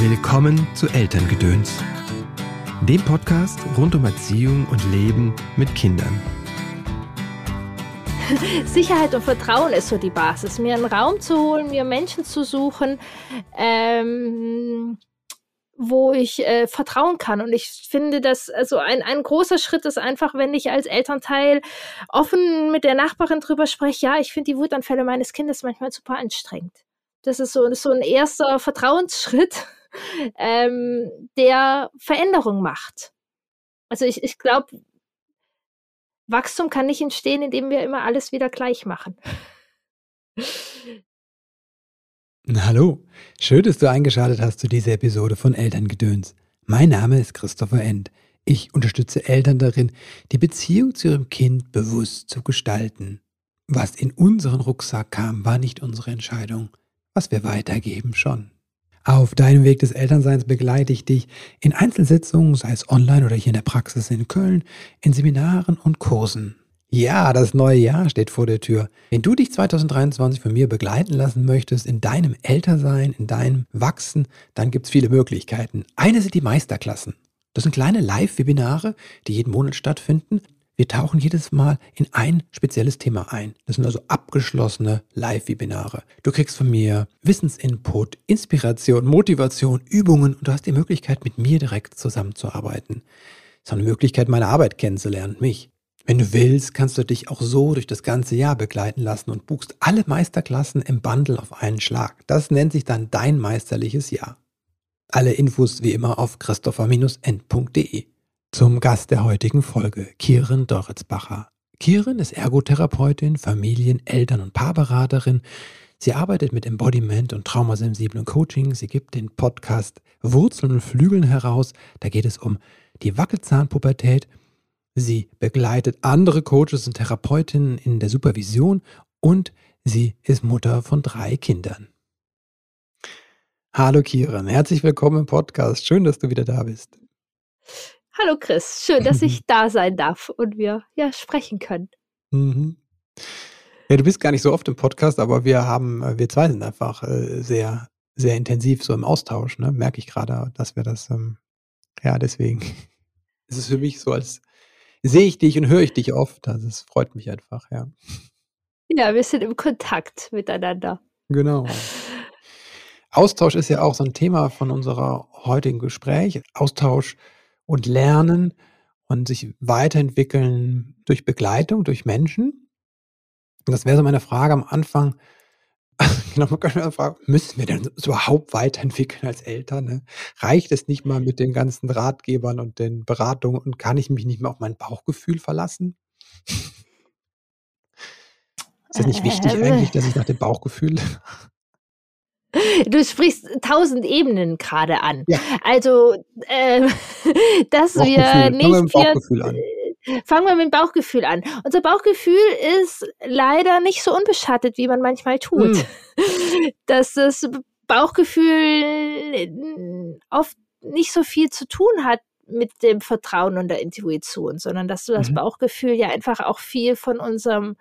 Willkommen zu Elterngedöns, dem Podcast rund um Erziehung und Leben mit Kindern. Sicherheit und Vertrauen ist so die Basis. Mir einen Raum zu holen, mir Menschen zu suchen, ähm, wo ich äh, vertrauen kann. Und ich finde, dass also ein, ein großer Schritt ist einfach, wenn ich als Elternteil offen mit der Nachbarin drüber spreche, ja, ich finde die Wutanfälle meines Kindes manchmal super anstrengend. Das ist so, so ein erster Vertrauensschritt ähm, der Veränderung macht. Also ich, ich glaube, Wachstum kann nicht entstehen, indem wir immer alles wieder gleich machen. Hallo, schön, dass du eingeschaltet hast zu dieser Episode von Elterngedöns. Mein Name ist Christopher End. Ich unterstütze Eltern darin, die Beziehung zu ihrem Kind bewusst zu gestalten. Was in unseren Rucksack kam, war nicht unsere Entscheidung. Was wir weitergeben, schon. Auf deinem Weg des Elternseins begleite ich dich in Einzelsitzungen, sei es online oder hier in der Praxis in Köln, in Seminaren und Kursen. Ja, das neue Jahr steht vor der Tür. Wenn du dich 2023 von mir begleiten lassen möchtest in deinem Ältersein, in deinem Wachsen, dann gibt es viele Möglichkeiten. Eine sind die Meisterklassen. Das sind kleine Live-Webinare, die jeden Monat stattfinden. Wir tauchen jedes Mal in ein spezielles Thema ein. Das sind also abgeschlossene Live-Webinare. Du kriegst von mir Wissensinput, Inspiration, Motivation, Übungen und du hast die Möglichkeit, mit mir direkt zusammenzuarbeiten. Das ist auch eine Möglichkeit, meine Arbeit kennenzulernen, mich. Wenn du willst, kannst du dich auch so durch das ganze Jahr begleiten lassen und buchst alle Meisterklassen im Bundle auf einen Schlag. Das nennt sich dann dein meisterliches Jahr. Alle Infos wie immer auf christopher-end.de. Zum Gast der heutigen Folge, Kieren Doritzbacher. Kieren ist Ergotherapeutin, Familien-, Eltern- und Paarberaterin. Sie arbeitet mit Embodiment und traumasensiblen Coaching. Sie gibt den Podcast Wurzeln und Flügeln heraus. Da geht es um die Wackelzahnpubertät. Sie begleitet andere Coaches und Therapeutinnen in der Supervision und sie ist Mutter von drei Kindern. Hallo Kieren, herzlich willkommen im Podcast. Schön, dass du wieder da bist. Hallo Chris, schön, dass ich da sein darf und wir ja sprechen können. Mhm. Ja, du bist gar nicht so oft im Podcast, aber wir haben, äh, wir zwei sind einfach äh, sehr, sehr intensiv so im Austausch, ne? Merke ich gerade, dass wir das, ähm, ja, deswegen ist es für mich so, als sehe ich dich und höre ich dich oft. Also es freut mich einfach, ja. Ja, wir sind im Kontakt miteinander. Genau. Austausch ist ja auch so ein Thema von unserer heutigen Gespräch. Austausch und lernen und sich weiterentwickeln durch Begleitung, durch Menschen. Und das wäre so meine Frage am Anfang. genau, man könnte fragen, müssen wir denn überhaupt weiterentwickeln als Eltern? Ne? Reicht es nicht mal mit den ganzen Ratgebern und den Beratungen und kann ich mich nicht mehr auf mein Bauchgefühl verlassen? Ist das nicht wichtig äh, eigentlich, dass ich nach dem Bauchgefühl Du sprichst tausend Ebenen gerade an. Ja. Also, äh, dass wir nicht. Fangen wir mit dem Bauchgefühl an. Fangen wir mit dem Bauchgefühl an. Unser Bauchgefühl ist leider nicht so unbeschattet, wie man manchmal tut. Hm. Dass das Bauchgefühl oft nicht so viel zu tun hat mit dem Vertrauen und der Intuition, sondern dass du das mhm. Bauchgefühl ja einfach auch viel von unserem,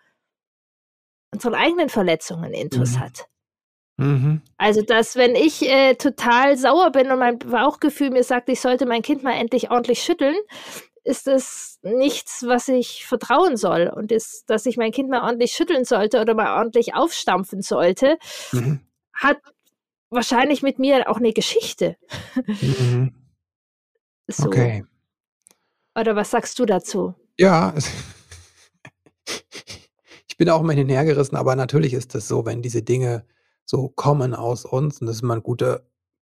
unseren eigenen Verletzungen intus mhm. hat. Mhm. Also, dass wenn ich äh, total sauer bin und mein Bauchgefühl mir sagt, ich sollte mein Kind mal endlich ordentlich schütteln, ist das nichts, was ich vertrauen soll. Und ist, dass ich mein Kind mal ordentlich schütteln sollte oder mal ordentlich aufstampfen sollte, mhm. hat wahrscheinlich mit mir auch eine Geschichte. Mhm. so. Okay. Oder was sagst du dazu? Ja, ich bin auch immer hin hergerissen, aber natürlich ist es so, wenn diese Dinge so kommen aus uns. Und das ist immer ein guter,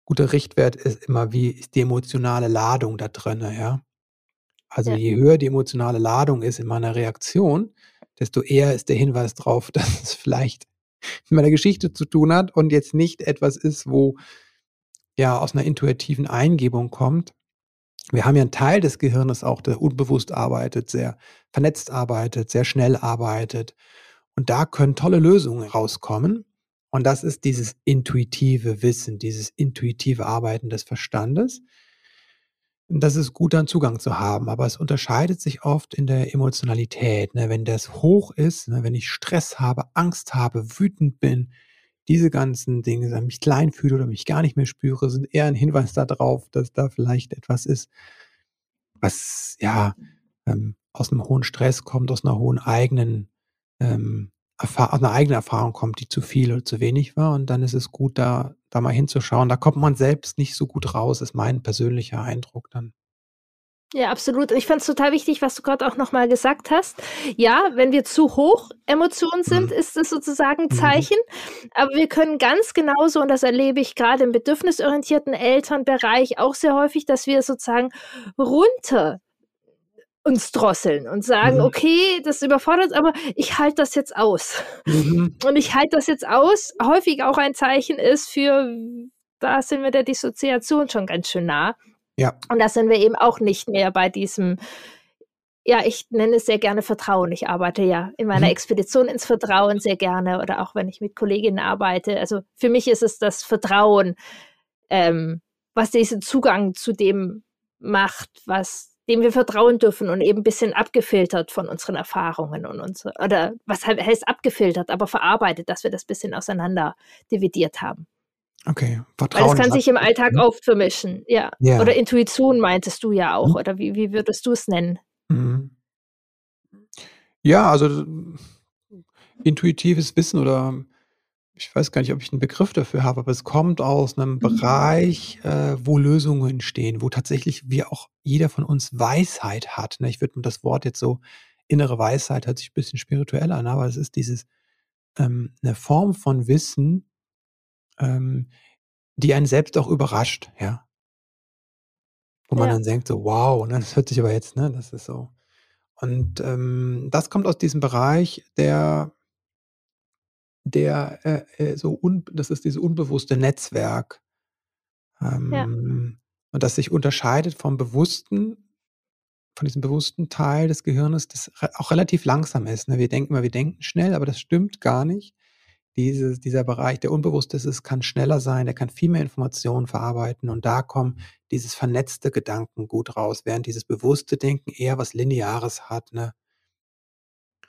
guter Richtwert, ist immer, wie ist die emotionale Ladung da drin, ja. Also ja. je höher die emotionale Ladung ist in meiner Reaktion, desto eher ist der Hinweis darauf, dass es vielleicht mit meiner Geschichte zu tun hat und jetzt nicht etwas ist, wo ja aus einer intuitiven Eingebung kommt. Wir haben ja einen Teil des Gehirnes auch, der unbewusst arbeitet, sehr vernetzt arbeitet, sehr schnell arbeitet. Und da können tolle Lösungen rauskommen. Und das ist dieses intuitive Wissen, dieses intuitive Arbeiten des Verstandes. Und das ist gut, dann Zugang zu haben, aber es unterscheidet sich oft in der Emotionalität. Ne? Wenn das hoch ist, ne? wenn ich Stress habe, Angst habe, wütend bin, diese ganzen Dinge, dass ich mich klein fühle oder mich gar nicht mehr spüre, sind eher ein Hinweis darauf, dass da vielleicht etwas ist, was ja ähm, aus einem hohen Stress kommt, aus einer hohen eigenen, ähm, aus einer eigenen Erfahrung kommt, die zu viel oder zu wenig war. Und dann ist es gut, da, da mal hinzuschauen. Da kommt man selbst nicht so gut raus, ist mein persönlicher Eindruck dann. Ja, absolut. Ich fand es total wichtig, was du gerade auch nochmal gesagt hast. Ja, wenn wir zu hoch Emotionen sind, mhm. ist es sozusagen ein mhm. Zeichen. Mhm. Aber wir können ganz genauso, und das erlebe ich gerade im bedürfnisorientierten Elternbereich auch sehr häufig, dass wir sozusagen runter uns drosseln und sagen, mhm. okay, das überfordert, aber ich halte das jetzt aus. Mhm. Und ich halte das jetzt aus, häufig auch ein Zeichen ist für, da sind wir der Dissoziation schon ganz schön nah. Ja. Und da sind wir eben auch nicht mehr bei diesem, ja, ich nenne es sehr gerne Vertrauen. Ich arbeite ja in meiner mhm. Expedition ins Vertrauen sehr gerne oder auch wenn ich mit Kolleginnen arbeite. Also für mich ist es das Vertrauen, ähm, was diesen Zugang zu dem macht, was dem wir vertrauen dürfen und eben ein bisschen abgefiltert von unseren Erfahrungen und uns, oder was heißt abgefiltert, aber verarbeitet, dass wir das bisschen auseinander dividiert haben. Okay, Vertrauen. Weil es kann sich im Alltag oft vermischen, ja. ja. Oder Intuition meintest du ja auch, mhm. oder wie, wie würdest du es nennen? Mhm. Ja, also intuitives Wissen oder ich weiß gar nicht, ob ich einen Begriff dafür habe, aber es kommt aus einem mhm. Bereich, äh, wo Lösungen entstehen, wo tatsächlich wir auch jeder von uns Weisheit hat. Ne? Ich würde mir das Wort jetzt so innere Weisheit hört sich ein bisschen spirituell an, aber es ist dieses ähm, eine Form von Wissen, ähm, die einen selbst auch überrascht, ja. Wo man Ja. dann denkt so: „Wow“, ne, das hört sich aber jetzt ne, das ist so. Und, ähm, das kommt aus diesem Bereich, der der, äh, äh, so un das ist dieses unbewusste Netzwerk, Ja. ähm, und das sich unterscheidet vom bewussten von diesem bewussten Teil des Gehirnes, das auch relativ langsam ist, ne? Wir denken immer, wir denken schnell, aber das stimmt gar nicht dieses, dieser Bereich, der unbewusst ist, kann schneller sein, der kann viel mehr Informationen verarbeiten und da kommt dieses vernetzte Gedanken gut raus, während dieses bewusste Denken eher was Lineares hat. Ne?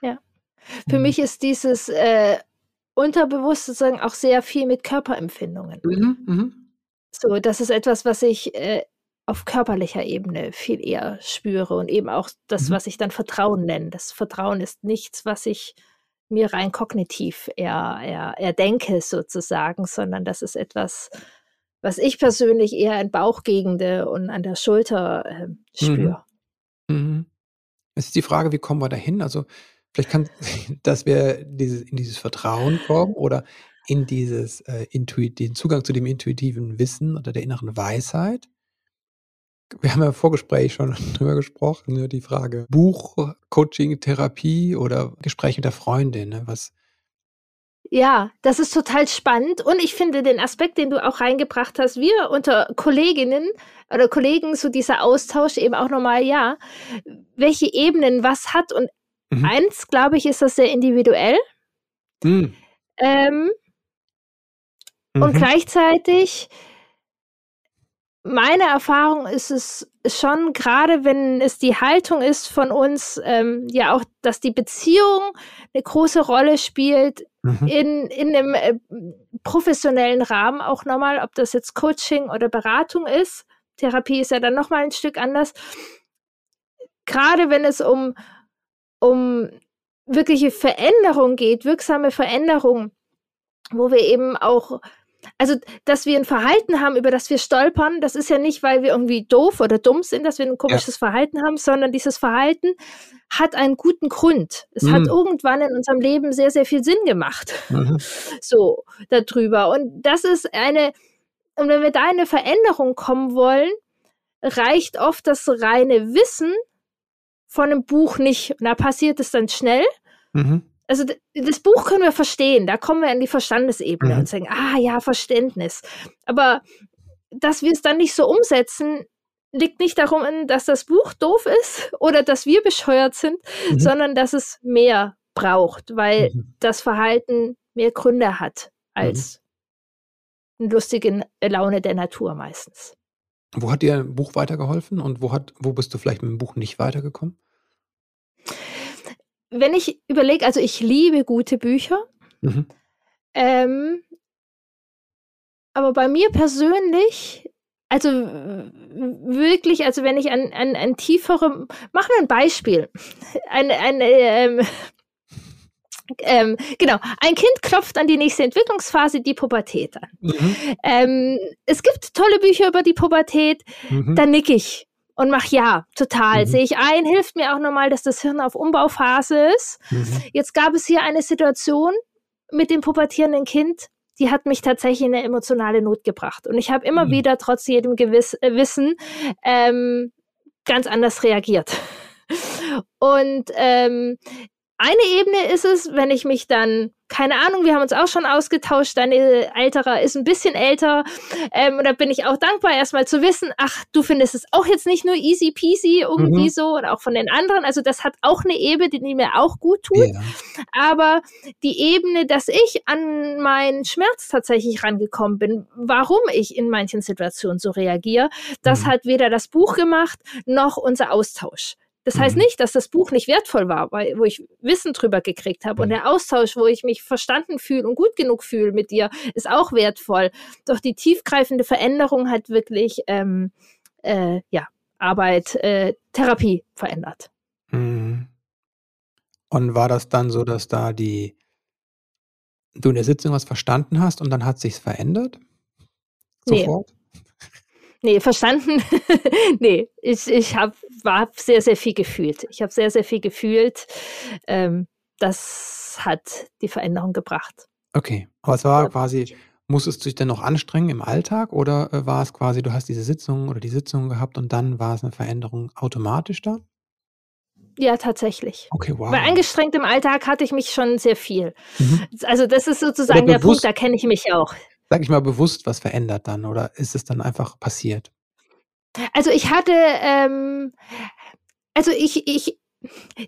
Ja. Für mhm. mich ist dieses äh, Unterbewusste sagen auch sehr viel mit Körperempfindungen. Mhm, mh. So, das ist etwas, was ich äh, auf körperlicher Ebene viel eher spüre und eben auch das, mhm. was ich dann Vertrauen nenne. Das Vertrauen ist nichts, was ich mir rein kognitiv eher, eher, eher denke sozusagen, sondern das ist etwas, was ich persönlich eher in Bauchgegende und an der Schulter äh, spüre. Mhm. Mhm. Es ist die Frage, wie kommen wir dahin? Also vielleicht kann, dass wir dieses, in dieses Vertrauen kommen oder in dieses äh, Intuit, den Zugang zu dem intuitiven Wissen oder der inneren Weisheit. Wir haben ja im Vorgespräch schon drüber gesprochen, ne, die Frage Buch, Coaching, Therapie oder Gespräch mit der Freundin, ne, was ja, das ist total spannend und ich finde den Aspekt, den du auch reingebracht hast, wir unter Kolleginnen oder Kollegen, so dieser Austausch eben auch nochmal, ja, welche Ebenen was hat und mhm. eins, glaube ich, ist das sehr individuell. Mhm. Ähm, mhm. Und gleichzeitig meine Erfahrung ist es schon, gerade wenn es die Haltung ist von uns, ähm, ja auch, dass die Beziehung eine große Rolle spielt mhm. in, in einem äh, professionellen Rahmen auch nochmal, ob das jetzt Coaching oder Beratung ist. Therapie ist ja dann nochmal ein Stück anders. Gerade wenn es um, um wirkliche Veränderung geht, wirksame Veränderung, wo wir eben auch also, dass wir ein Verhalten haben, über das wir stolpern, das ist ja nicht, weil wir irgendwie doof oder dumm sind, dass wir ein komisches ja. Verhalten haben, sondern dieses Verhalten hat einen guten Grund. Es mhm. hat irgendwann in unserem Leben sehr, sehr viel Sinn gemacht. Mhm. So, darüber. Und das ist eine, und wenn wir da in eine Veränderung kommen wollen, reicht oft das reine Wissen von einem Buch nicht. Und da passiert es dann schnell. Mhm also das Buch können wir verstehen, da kommen wir in die Verstandesebene mhm. und sagen, ah ja, Verständnis. Aber dass wir es dann nicht so umsetzen, liegt nicht darum, dass das Buch doof ist oder dass wir bescheuert sind, mhm. sondern dass es mehr braucht, weil mhm. das Verhalten mehr Gründe hat als mhm. eine lustige Laune der Natur meistens. Wo hat dir ein Buch weitergeholfen und wo, hat, wo bist du vielleicht mit dem Buch nicht weitergekommen? Wenn ich überlege, also ich liebe gute Bücher. Mhm. Ähm, aber bei mir persönlich, also wirklich, also wenn ich an, an, an tiefere, machen wir ein Beispiel. Ein, ein, ähm, ähm, genau, ein Kind klopft an die nächste Entwicklungsphase, die Pubertät an. Mhm. Ähm, es gibt tolle Bücher über die Pubertät, mhm. da nick ich und mach ja, total. Mhm. Sehe ich ein, hilft mir auch nochmal, dass das Hirn auf Umbauphase ist. Mhm. Jetzt gab es hier eine Situation mit dem pubertierenden Kind, die hat mich tatsächlich in eine emotionale Not gebracht. Und ich habe immer mhm. wieder, trotz jedem Gewiss, äh, Wissen, ähm, ganz anders reagiert. Und ähm, eine Ebene ist es, wenn ich mich dann, keine Ahnung, wir haben uns auch schon ausgetauscht, dein älterer ist ein bisschen älter, ähm, und da bin ich auch dankbar, erstmal zu wissen, ach, du findest es auch jetzt nicht nur easy peasy irgendwie mhm. so, und auch von den anderen, also das hat auch eine Ebene, die mir auch gut tut, ja. aber die Ebene, dass ich an meinen Schmerz tatsächlich rangekommen bin, warum ich in manchen Situationen so reagiere, das mhm. hat weder das Buch gemacht, noch unser Austausch. Das heißt mhm. nicht, dass das Buch nicht wertvoll war, weil, wo ich Wissen drüber gekriegt habe. Und mhm. der Austausch, wo ich mich verstanden fühle und gut genug fühle mit dir, ist auch wertvoll. Doch die tiefgreifende Veränderung hat wirklich ähm, äh, ja, Arbeit, äh, Therapie verändert. Mhm. Und war das dann so, dass da die du in der Sitzung was verstanden hast und dann hat sich's verändert? Sofort? Nee. Nee, verstanden. nee, ich, ich habe war sehr, sehr viel gefühlt. Ich habe sehr, sehr viel gefühlt. Ähm, das hat die Veränderung gebracht. Okay, aber es war quasi, musstest du dich denn noch anstrengen im Alltag oder äh, war es quasi, du hast diese Sitzung oder die Sitzung gehabt und dann war es eine Veränderung automatisch da? Ja, tatsächlich. Okay, wow. Weil angestrengt im Alltag hatte ich mich schon sehr viel. Mhm. Also das ist sozusagen der Punkt, da kenne ich mich auch sag ich mal, bewusst was verändert dann oder ist es dann einfach passiert? Also ich hatte, ähm, also ich, ich,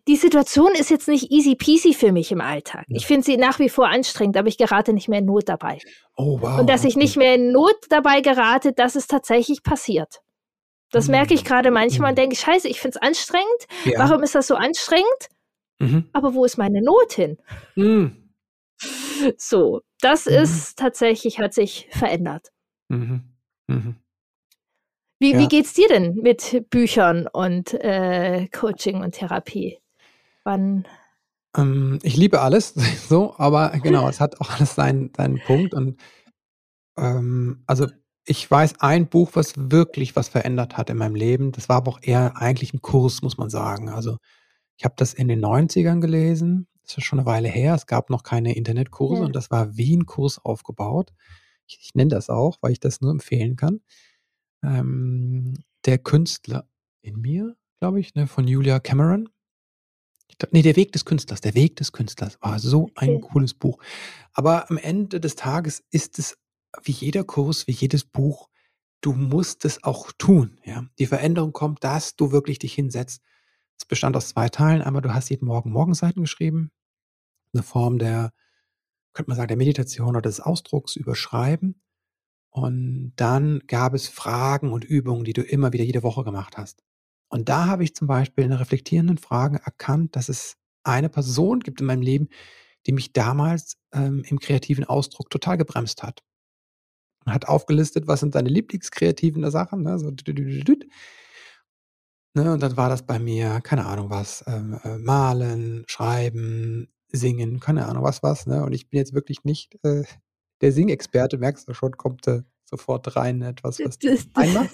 die Situation ist jetzt nicht easy peasy für mich im Alltag. Ja. Ich finde sie nach wie vor anstrengend, aber ich gerate nicht mehr in Not dabei. Oh, wow. Und dass ich nicht mehr in Not dabei gerate, das ist tatsächlich passiert. Das mhm. merke ich gerade manchmal mhm. und denke, scheiße, ich finde es anstrengend. Ja. Warum ist das so anstrengend? Mhm. Aber wo ist meine Not hin? Mhm. So, das mhm. ist tatsächlich, hat sich verändert. Mhm. Mhm. Wie, ja. wie geht's dir denn mit Büchern und äh, Coaching und Therapie? Wann? Ähm, ich liebe alles, so, aber genau, es hat auch alles seinen, seinen Punkt. Und ähm, also ich weiß ein Buch, was wirklich was verändert hat in meinem Leben. Das war aber auch eher eigentlich ein Kurs, muss man sagen. Also ich habe das in den 90ern gelesen das ist schon eine Weile her. Es gab noch keine Internetkurse ja. und das war wie ein Kurs aufgebaut. Ich, ich nenne das auch, weil ich das nur empfehlen kann. Ähm, der Künstler in mir, glaube ich, ne, von Julia Cameron. Ich glaub, nee, der Weg des Künstlers, der Weg des Künstlers war so ein cooles Buch. Aber am Ende des Tages ist es wie jeder Kurs, wie jedes Buch, du musst es auch tun. Ja? Die Veränderung kommt, dass du wirklich dich hinsetzt es bestand aus zwei Teilen. Einmal, du hast jeden Morgen Morgenseiten geschrieben. Eine Form der, könnte man sagen, der Meditation oder des Ausdrucks überschreiben. Und dann gab es Fragen und Übungen, die du immer wieder jede Woche gemacht hast. Und da habe ich zum Beispiel in reflektierenden Fragen erkannt, dass es eine Person gibt in meinem Leben, die mich damals ähm, im kreativen Ausdruck total gebremst hat. Und hat aufgelistet, was sind deine Lieblingskreativen Sachen. Ne? So, Ne, und dann war das bei mir, keine Ahnung was, ähm, äh, malen, schreiben, singen, keine Ahnung was was. Ne? Und ich bin jetzt wirklich nicht äh, der Singexperte, merkst du schon, kommt äh, sofort rein etwas, was einmacht.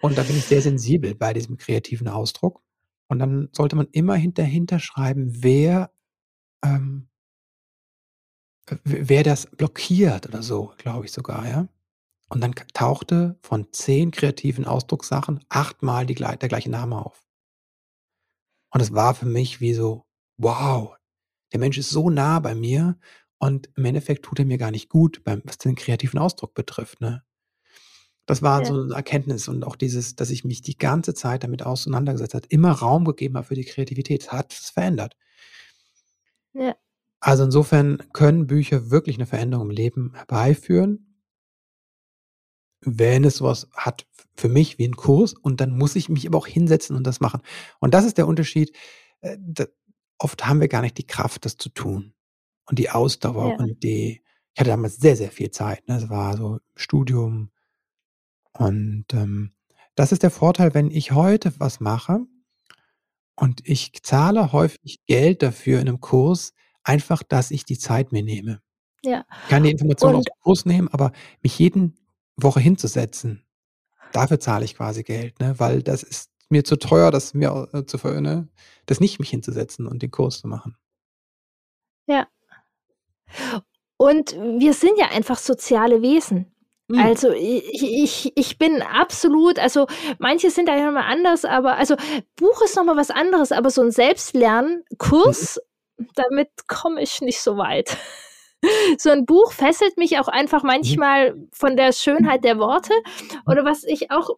Und da bin ich sehr sensibel bei diesem kreativen Ausdruck. Und dann sollte man immer hinterhinter schreiben, wer, ähm, wer das blockiert oder so, glaube ich sogar, ja. Und dann tauchte von zehn kreativen Ausdruckssachen achtmal die, der gleiche Name auf. Und es war für mich wie so, wow, der Mensch ist so nah bei mir und im Endeffekt tut er mir gar nicht gut, beim, was den kreativen Ausdruck betrifft. Ne? Das war ja. so eine Erkenntnis und auch dieses, dass ich mich die ganze Zeit damit auseinandergesetzt habe, immer Raum gegeben habe für die Kreativität. Das hat es verändert. Ja. Also insofern können Bücher wirklich eine Veränderung im Leben herbeiführen wenn es sowas hat für mich wie ein Kurs und dann muss ich mich aber auch hinsetzen und das machen. Und das ist der Unterschied. Oft haben wir gar nicht die Kraft, das zu tun und die Ausdauer ja. und die. ich hatte damals sehr, sehr viel Zeit. Ne? Das war so Studium. Und ähm, das ist der Vorteil, wenn ich heute was mache und ich zahle häufig Geld dafür in einem Kurs, einfach, dass ich die Zeit mir nehme. Ja. Ich kann die Informationen aus dem Kurs nehmen, aber mich jeden Woche hinzusetzen, dafür zahle ich quasi Geld, ne? weil das ist mir zu teuer, das mir äh, zu ne? das nicht mich hinzusetzen und den Kurs zu machen. Ja. Und wir sind ja einfach soziale Wesen. Mhm. Also ich, ich, ich bin absolut, also manche sind da ja mal anders, aber also Buch ist nochmal was anderes, aber so ein Selbstlernkurs, mhm. damit komme ich nicht so weit. So ein Buch fesselt mich auch einfach mhm. manchmal von der Schönheit der Worte. Oder was ich auch,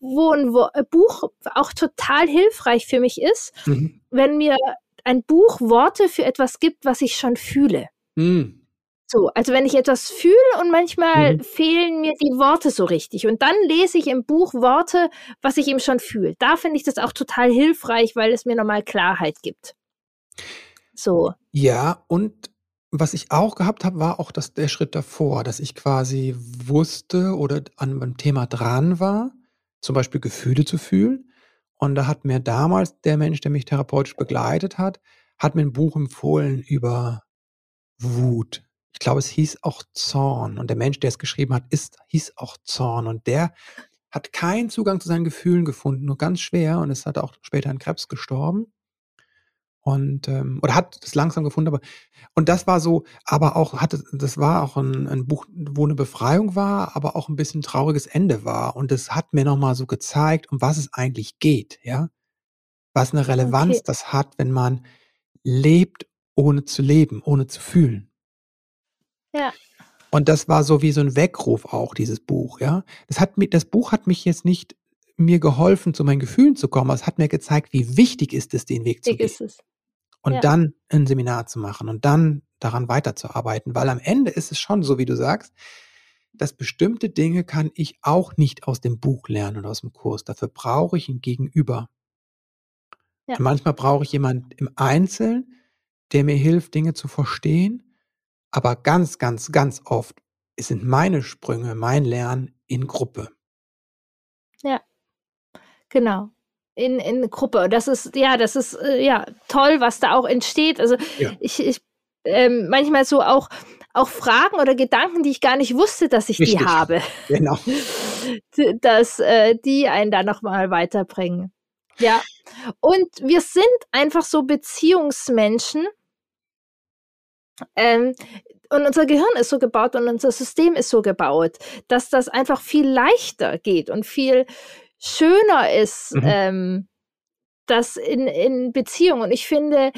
wo ein Buch auch total hilfreich für mich ist, mhm. wenn mir ein Buch Worte für etwas gibt, was ich schon fühle. Mhm. So, also wenn ich etwas fühle und manchmal mhm. fehlen mir die Worte so richtig und dann lese ich im Buch Worte, was ich eben schon fühle. Da finde ich das auch total hilfreich, weil es mir nochmal Klarheit gibt. So. Ja, und was ich auch gehabt habe, war auch das, der Schritt davor, dass ich quasi wusste oder an einem Thema dran war, zum Beispiel Gefühle zu fühlen. Und da hat mir damals der Mensch, der mich therapeutisch begleitet hat, hat mir ein Buch empfohlen über Wut ich glaube, es hieß auch Zorn. Und der Mensch, der es geschrieben hat, ist, hieß auch Zorn. Und der hat keinen Zugang zu seinen Gefühlen gefunden, nur ganz schwer. Und ist hat auch später an Krebs gestorben. Und, ähm, oder hat es langsam gefunden, aber, und das war so, aber auch, hatte, das war auch ein, ein Buch, wo eine Befreiung war, aber auch ein bisschen trauriges Ende war. Und es hat mir nochmal so gezeigt, um was es eigentlich geht, ja. Was eine Relevanz okay. das hat, wenn man lebt, ohne zu leben, ohne zu fühlen. Ja. Und das war so wie so ein Weckruf auch, dieses Buch, ja. Das hat mir, das Buch hat mich jetzt nicht mir geholfen, zu meinen Gefühlen zu kommen, aber es hat mir gezeigt, wie wichtig ist es, den Weg zu gehen. Ist es. Und ja. dann ein Seminar zu machen und dann daran weiterzuarbeiten, weil am Ende ist es schon so, wie du sagst, dass bestimmte Dinge kann ich auch nicht aus dem Buch lernen oder aus dem Kurs. Dafür brauche ich ein Gegenüber. Ja. manchmal brauche ich jemanden im Einzelnen, der mir hilft, Dinge zu verstehen aber ganz, ganz, ganz oft sind meine Sprünge, mein Lernen in Gruppe. Ja, genau. In, in Gruppe. Und das ist, ja, das ist äh, ja toll, was da auch entsteht. Also ja. ich, ich ähm, manchmal so auch, auch Fragen oder Gedanken, die ich gar nicht wusste, dass ich Richtig. die habe. Genau. dass äh, die einen da nochmal weiterbringen. Ja. Und wir sind einfach so Beziehungsmenschen. Ähm, und unser Gehirn ist so gebaut und unser System ist so gebaut, dass das einfach viel leichter geht und viel schöner ist, mhm. ähm, das in, in Beziehung. Und ich finde,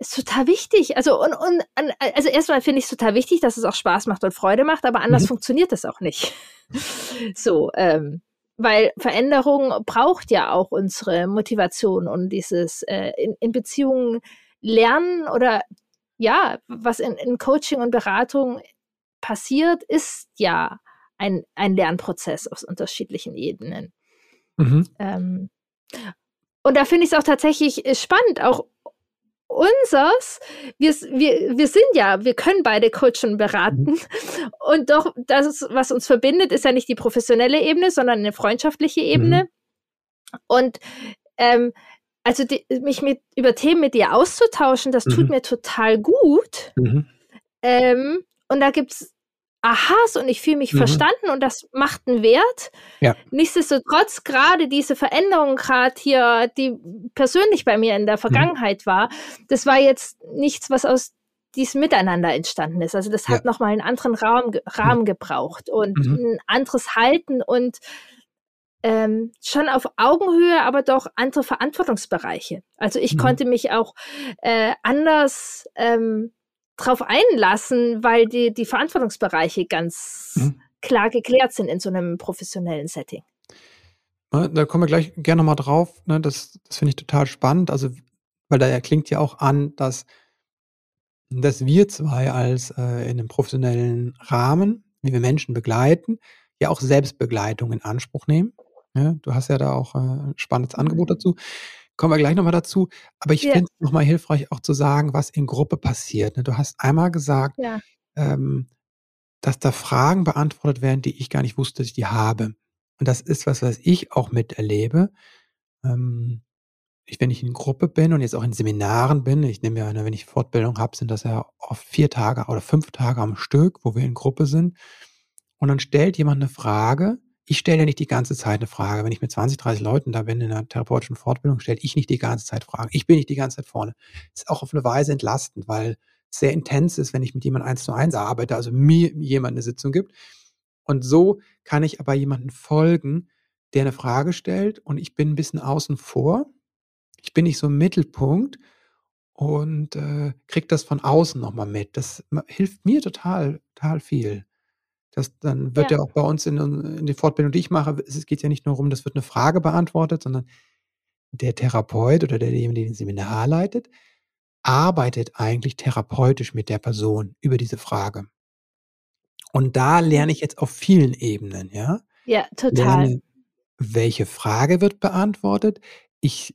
ist total wichtig. Also, und, und also erstmal finde ich es total wichtig, dass es auch Spaß macht und Freude macht, aber anders mhm. funktioniert das auch nicht. so, ähm, weil Veränderung braucht ja auch unsere Motivation und dieses äh, in, in Beziehungen lernen oder ja, was in, in Coaching und Beratung passiert, ist ja ein, ein Lernprozess auf unterschiedlichen Ebenen. Mhm. Ähm, und da finde ich es auch tatsächlich äh, spannend, auch unseres, wir, wir, wir sind ja, wir können beide coachen beraten. Mhm. Und doch, das, was uns verbindet, ist ja nicht die professionelle Ebene, sondern eine freundschaftliche Ebene. Mhm. Und ähm, also die, mich mit, über Themen mit dir auszutauschen, das mhm. tut mir total gut. Mhm. Ähm, und da gibt es Aha's und ich fühle mich mhm. verstanden und das macht einen Wert. Ja. Nichtsdestotrotz, gerade diese Veränderung, gerade hier, die persönlich bei mir in der mhm. Vergangenheit war, das war jetzt nichts, was aus diesem Miteinander entstanden ist. Also das hat ja. nochmal einen anderen Raum, Rahmen gebraucht und mhm. ein anderes Halten und ähm, schon auf Augenhöhe, aber doch andere Verantwortungsbereiche. Also ich mhm. konnte mich auch äh, anders ähm, drauf einlassen, weil die, die Verantwortungsbereiche ganz mhm. klar geklärt sind in so einem professionellen Setting. Da kommen wir gleich gerne nochmal drauf. Ne? Das, das finde ich total spannend. Also, weil da klingt ja auch an, dass, dass wir zwei als äh, in einem professionellen Rahmen, wie wir Menschen begleiten, ja auch Selbstbegleitung in Anspruch nehmen. Ja, du hast ja da auch äh, ein spannendes Angebot mhm. dazu. Kommen wir gleich nochmal dazu. Aber ich ja. finde es nochmal hilfreich, auch zu sagen, was in Gruppe passiert. Ne? Du hast einmal gesagt, ja. ähm, dass da Fragen beantwortet werden, die ich gar nicht wusste, dass ich die habe. Und das ist was, was ich auch miterlebe. Ähm, ich, wenn ich in Gruppe bin und jetzt auch in Seminaren bin, ich nehme ja, ne, wenn ich Fortbildung habe, sind das ja oft vier Tage oder fünf Tage am Stück, wo wir in Gruppe sind. Und dann stellt jemand eine Frage. Ich stelle ja nicht die ganze Zeit eine Frage. Wenn ich mit 20, 30 Leuten da bin in einer therapeutischen Fortbildung, stelle ich nicht die ganze Zeit Fragen. Ich bin nicht die ganze Zeit vorne. Ist auch auf eine Weise entlastend, weil es sehr intens ist, wenn ich mit jemandem eins zu eins arbeite, also mir jemand eine Sitzung gibt. Und so kann ich aber jemanden folgen, der eine Frage stellt und ich bin ein bisschen außen vor ich bin nicht so im Mittelpunkt und äh, kriege das von außen nochmal mit. Das hilft mir total, total viel. Das, dann wird ja. ja auch bei uns in, in die Fortbildung, die ich mache, es geht ja nicht nur darum, das wird eine Frage beantwortet, sondern der Therapeut oder derjenige, der den Seminar leitet, arbeitet eigentlich therapeutisch mit der Person über diese Frage. Und da lerne ich jetzt auf vielen Ebenen, ja. Ja, total. Lerne, welche Frage wird beantwortet? Ich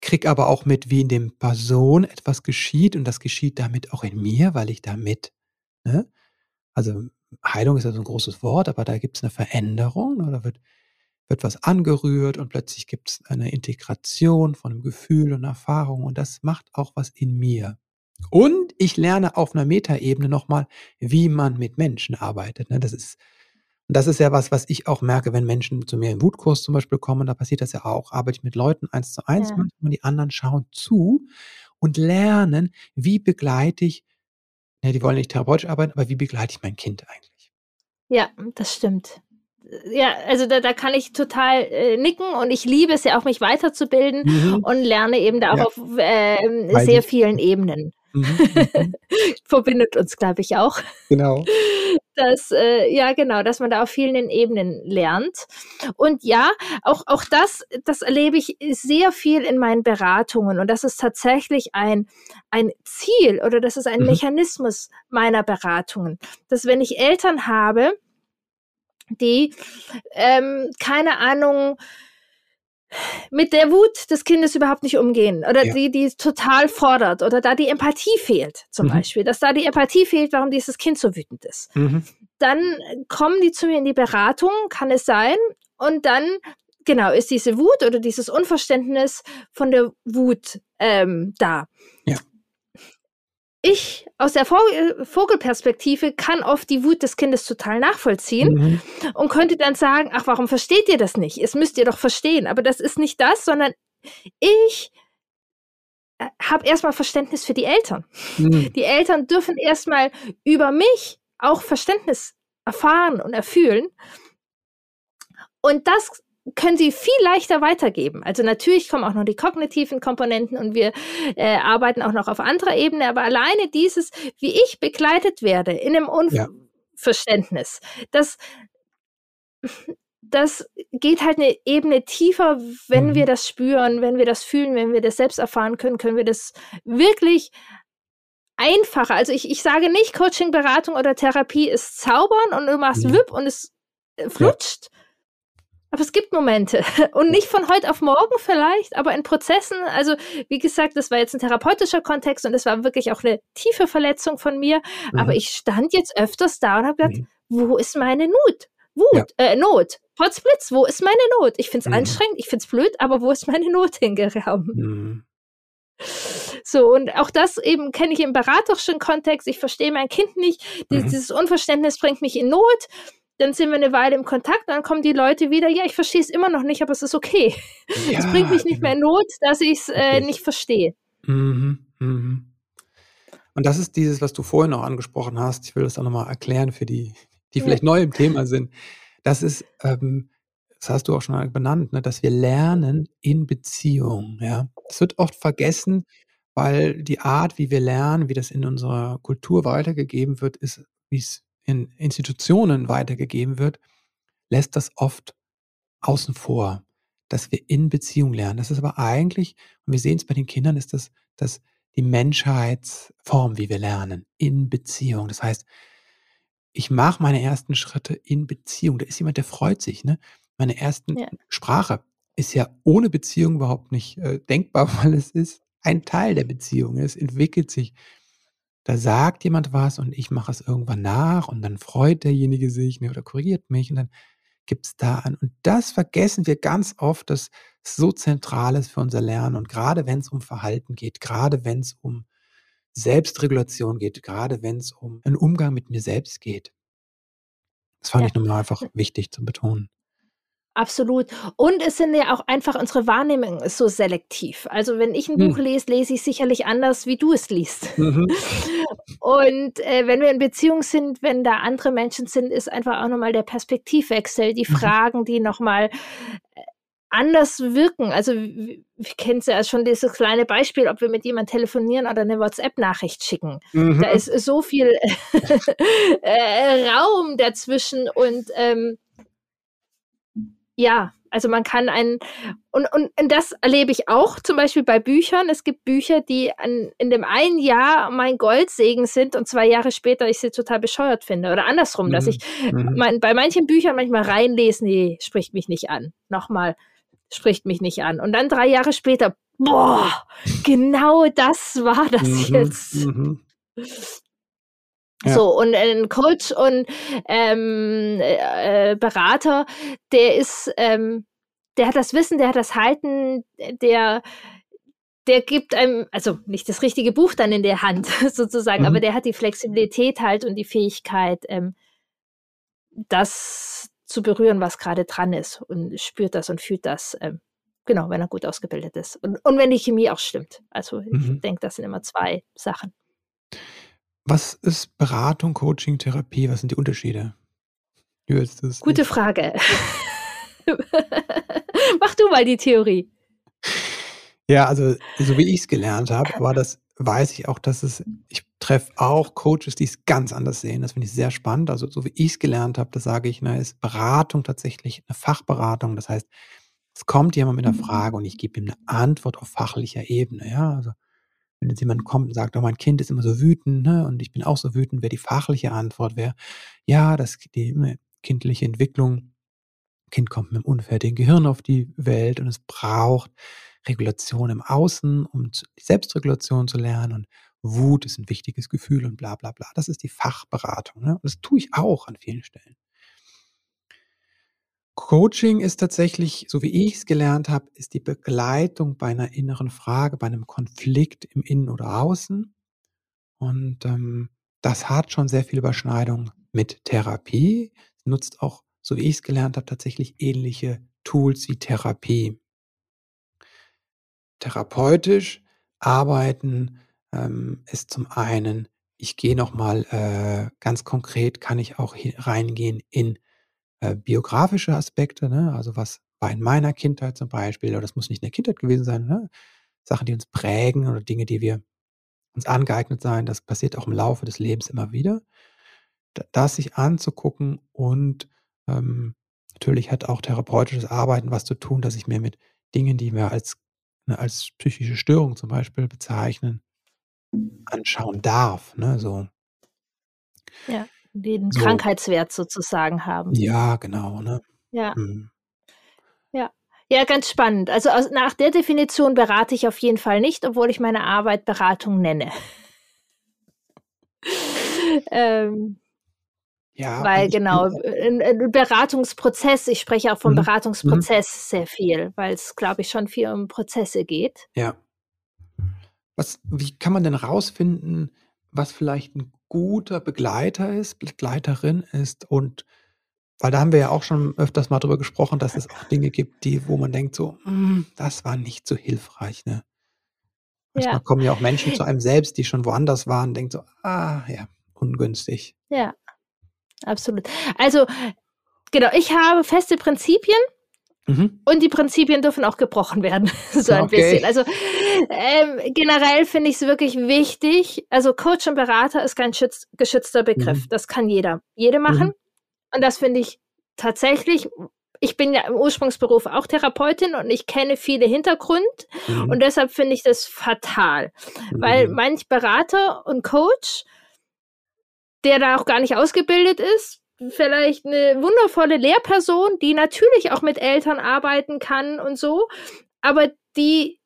kriege aber auch mit, wie in dem Person etwas geschieht und das geschieht damit auch in mir, weil ich damit, ne? also Heilung ist ja so ein großes Wort, aber da gibt es eine Veränderung, ne? da wird, wird was angerührt und plötzlich gibt es eine Integration von einem Gefühl und Erfahrung und das macht auch was in mir. Und ich lerne auf einer Metaebene nochmal, wie man mit Menschen arbeitet. Ne? Das ist das ist ja was, was ich auch merke, wenn Menschen zu mir im Wutkurs zum Beispiel kommen, da passiert das ja auch. Arbeite ich mit Leuten eins zu eins, ja. manchmal die anderen schauen zu und lernen, wie begleite ich, ja, die wollen nicht therapeutisch arbeiten, aber wie begleite ich mein Kind eigentlich? Ja, das stimmt. Ja, also da, da kann ich total äh, nicken und ich liebe es ja auch, mich weiterzubilden mhm. und lerne eben da auch ja. auf äh, sehr vielen Ebenen. Mhm, mhm. Verbindet uns, glaube ich, auch. Genau. Dass, äh, ja, genau, dass man da auf vielen Ebenen lernt. Und ja, auch, auch das, das erlebe ich sehr viel in meinen Beratungen. Und das ist tatsächlich ein, ein Ziel oder das ist ein mhm. Mechanismus meiner Beratungen. Dass wenn ich Eltern habe, die, ähm, keine Ahnung, mit der Wut des Kindes überhaupt nicht umgehen oder ja. die, die total fordert oder da die Empathie fehlt zum mhm. Beispiel, dass da die Empathie fehlt, warum dieses Kind so wütend ist. Mhm. Dann kommen die zu mir in die Beratung, kann es sein, und dann genau ist diese Wut oder dieses Unverständnis von der Wut ähm, da. Ja ich aus der Vogelperspektive kann oft die Wut des Kindes total nachvollziehen mhm. und könnte dann sagen, ach, warum versteht ihr das nicht? Es müsst ihr doch verstehen. Aber das ist nicht das, sondern ich äh, habe erstmal Verständnis für die Eltern. Mhm. Die Eltern dürfen erstmal über mich auch Verständnis erfahren und erfühlen. Und das können sie viel leichter weitergeben. Also natürlich kommen auch noch die kognitiven Komponenten und wir äh, arbeiten auch noch auf anderer Ebene, aber alleine dieses, wie ich begleitet werde in einem Unverständnis, ja. das, das geht halt eine Ebene tiefer, wenn mhm. wir das spüren, wenn wir das fühlen, wenn wir das selbst erfahren können, können wir das wirklich einfacher. Also ich, ich sage nicht, Coaching, Beratung oder Therapie ist zaubern und du machst mhm. WIP und es äh, flutscht. Aber es gibt Momente und nicht von heute auf morgen vielleicht, aber in Prozessen. Also wie gesagt, das war jetzt ein therapeutischer Kontext und es war wirklich auch eine tiefe Verletzung von mir. Mhm. Aber ich stand jetzt öfters da und habe gedacht, mhm. wo ist meine Not? Wut, ja. äh, Not. Potzblitz, wo ist meine Not? Ich finde es mhm. anstrengend, ich finde es blöd, aber wo ist meine Not hingeraubt? Mhm. So, und auch das eben kenne ich im beraterischen Kontext. Ich verstehe mein Kind nicht. Mhm. Dieses Unverständnis bringt mich in Not dann sind wir eine Weile im Kontakt, dann kommen die Leute wieder, ja, ich verstehe es immer noch nicht, aber es ist okay. Ja, es bringt mich nicht genau. mehr in Not, dass ich es äh, nicht verstehe. Mhm, mhm. Und das ist dieses, was du vorhin auch angesprochen hast. Ich will das auch nochmal erklären für die, die vielleicht ja. neu im Thema sind. Das ist, ähm, das hast du auch schon benannt, ne, dass wir lernen in Beziehung. Ja, das wird oft vergessen, weil die Art, wie wir lernen, wie das in unserer Kultur weitergegeben wird, ist, wie es in Institutionen weitergegeben wird, lässt das oft außen vor, dass wir in Beziehung lernen. Das ist aber eigentlich, und wir sehen es bei den Kindern, ist das, das die Menschheitsform, wie wir lernen, in Beziehung. Das heißt, ich mache meine ersten Schritte in Beziehung. Da ist jemand, der freut sich. Ne? Meine ersten ja. Sprache ist ja ohne Beziehung überhaupt nicht äh, denkbar, weil es ist ein Teil der Beziehung. Es entwickelt sich da sagt jemand was und ich mache es irgendwann nach und dann freut derjenige sich ne, oder korrigiert mich und dann gibt es da an. Und das vergessen wir ganz oft, dass es so zentral ist für unser Lernen. Und gerade wenn es um Verhalten geht, gerade wenn es um Selbstregulation geht, gerade wenn es um einen Umgang mit mir selbst geht. Das fand ja. ich nochmal einfach wichtig zu betonen. Absolut. Und es sind ja auch einfach, unsere Wahrnehmung ist so selektiv. Also wenn ich ein hm. Buch lese, lese ich sicherlich anders, wie du es liest. Mhm. Und äh, wenn wir in Beziehung sind, wenn da andere Menschen sind, ist einfach auch nochmal der Perspektivwechsel, die mhm. Fragen, die nochmal äh, anders wirken. Also wir kennen ja schon dieses kleine Beispiel, ob wir mit jemandem telefonieren oder eine WhatsApp-Nachricht schicken. Mhm. Da ist so viel äh, Raum dazwischen und ähm, ja, also man kann einen, und, und, und das erlebe ich auch zum Beispiel bei Büchern. Es gibt Bücher, die an, in dem einen Jahr mein Goldsegen sind und zwei Jahre später ich sie total bescheuert finde. Oder andersrum, mhm. dass ich mhm. mein, bei manchen Büchern manchmal reinlese, nee, spricht mich nicht an. Nochmal, spricht mich nicht an. Und dann drei Jahre später, boah, genau das war das mhm. jetzt. Mhm. Ja. So, und ein Coach und ähm, äh, Berater, der ist, ähm, der hat das Wissen, der hat das Halten, der, der gibt einem, also nicht das richtige Buch dann in der Hand sozusagen, mhm. aber der hat die Flexibilität halt und die Fähigkeit, ähm, das zu berühren, was gerade dran ist und spürt das und fühlt das. Ähm, genau, wenn er gut ausgebildet ist. Und, und wenn die Chemie auch stimmt. Also mhm. ich denke, das sind immer zwei Sachen. Was ist Beratung, Coaching, Therapie? Was sind die Unterschiede? Gute nicht? Frage. Mach du mal die Theorie. Ja, also so wie ich es gelernt habe, aber das weiß ich auch, dass es, ich treffe auch Coaches, die es ganz anders sehen. Das finde ich sehr spannend. Also so wie ich es gelernt habe, das sage ich, na, ist Beratung tatsächlich eine Fachberatung. Das heißt, es kommt jemand mit einer mhm. Frage und ich gebe ihm eine Antwort auf fachlicher Ebene. Ja, also wenn jetzt jemand kommt und sagt, oh, mein Kind ist immer so wütend, ne, und ich bin auch so wütend, wäre die fachliche Antwort wäre, ja, das die ne, kindliche Entwicklung, Kind kommt mit einem unfertigen Gehirn auf die Welt und es braucht Regulation im Außen, um die Selbstregulation zu lernen und Wut ist ein wichtiges Gefühl und bla bla bla. Das ist die Fachberatung. Ne? Und das tue ich auch an vielen Stellen. Coaching ist tatsächlich, so wie ich es gelernt habe, ist die Begleitung bei einer inneren Frage, bei einem Konflikt im Innen oder Außen. Und ähm, das hat schon sehr viel Überschneidung mit Therapie. Nutzt auch, so wie ich es gelernt habe, tatsächlich ähnliche Tools wie Therapie. Therapeutisch arbeiten ähm, ist zum einen, ich gehe nochmal äh, ganz konkret, kann ich auch reingehen in äh, biografische Aspekte, ne? also was war in meiner Kindheit zum Beispiel, oder das muss nicht in der Kindheit gewesen sein, ne? Sachen, die uns prägen oder Dinge, die wir uns angeeignet sein, das passiert auch im Laufe des Lebens immer wieder. Das sich anzugucken und ähm, natürlich hat auch therapeutisches Arbeiten was zu tun, dass ich mir mit Dingen, die wir als, ne, als psychische Störung zum Beispiel bezeichnen, anschauen darf. Ne? So. Ja den so. Krankheitswert sozusagen haben. Ja, genau. Ne? Ja. Hm. Ja. Ja, ganz spannend. Also aus, nach der Definition berate ich auf jeden Fall nicht, obwohl ich meine Arbeit Beratung nenne. ähm, ja, weil genau, ein, ein, Beratungsprozess, ich spreche auch vom mhm. Beratungsprozess mhm. sehr viel, weil es, glaube ich, schon viel um Prozesse geht. Ja. Was, wie kann man denn rausfinden, was vielleicht ein guter Begleiter ist, Begleiterin ist und weil da haben wir ja auch schon öfters mal drüber gesprochen, dass es auch Dinge gibt, die, wo man denkt so, mm, das war nicht so hilfreich, ne? Manchmal ja. kommen ja auch Menschen zu einem selbst, die schon woanders waren, denkt so, ah, ja, ungünstig. Ja, absolut. Also, genau, ich habe feste Prinzipien, Mhm. Und die Prinzipien dürfen auch gebrochen werden, so ein okay. bisschen. Also ähm, generell finde ich es wirklich wichtig. Also Coach und Berater ist kein schütz, geschützter Begriff. Mhm. Das kann jeder, jede machen. Mhm. Und das finde ich tatsächlich. Ich bin ja im Ursprungsberuf auch Therapeutin und ich kenne viele Hintergründe mhm. und deshalb finde ich das fatal, weil mhm. manch Berater und Coach, der da auch gar nicht ausgebildet ist, vielleicht eine wundervolle Lehrperson, die natürlich auch mit Eltern arbeiten kann und so, aber die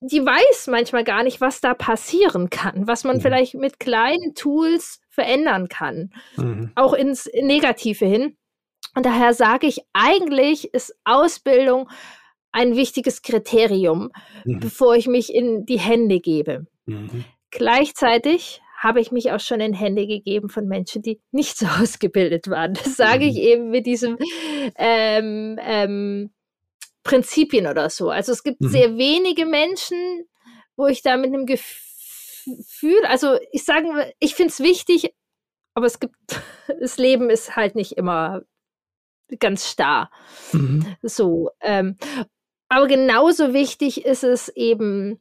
die weiß manchmal gar nicht, was da passieren kann, was man mhm. vielleicht mit kleinen Tools verändern kann, mhm. auch ins Negative hin. Und daher sage ich, eigentlich ist Ausbildung ein wichtiges Kriterium, mhm. bevor ich mich in die Hände gebe. Mhm. Gleichzeitig habe ich mich auch schon in Hände gegeben von Menschen, die nicht so ausgebildet waren. Das sage ich mhm. eben mit diesem ähm, ähm, Prinzipien oder so. Also es gibt mhm. sehr wenige Menschen, wo ich da mit einem Gefühl, also ich sage, ich finde es wichtig, aber es gibt, das Leben ist halt nicht immer ganz starr. Mhm. So. Ähm, aber genauso wichtig ist es eben,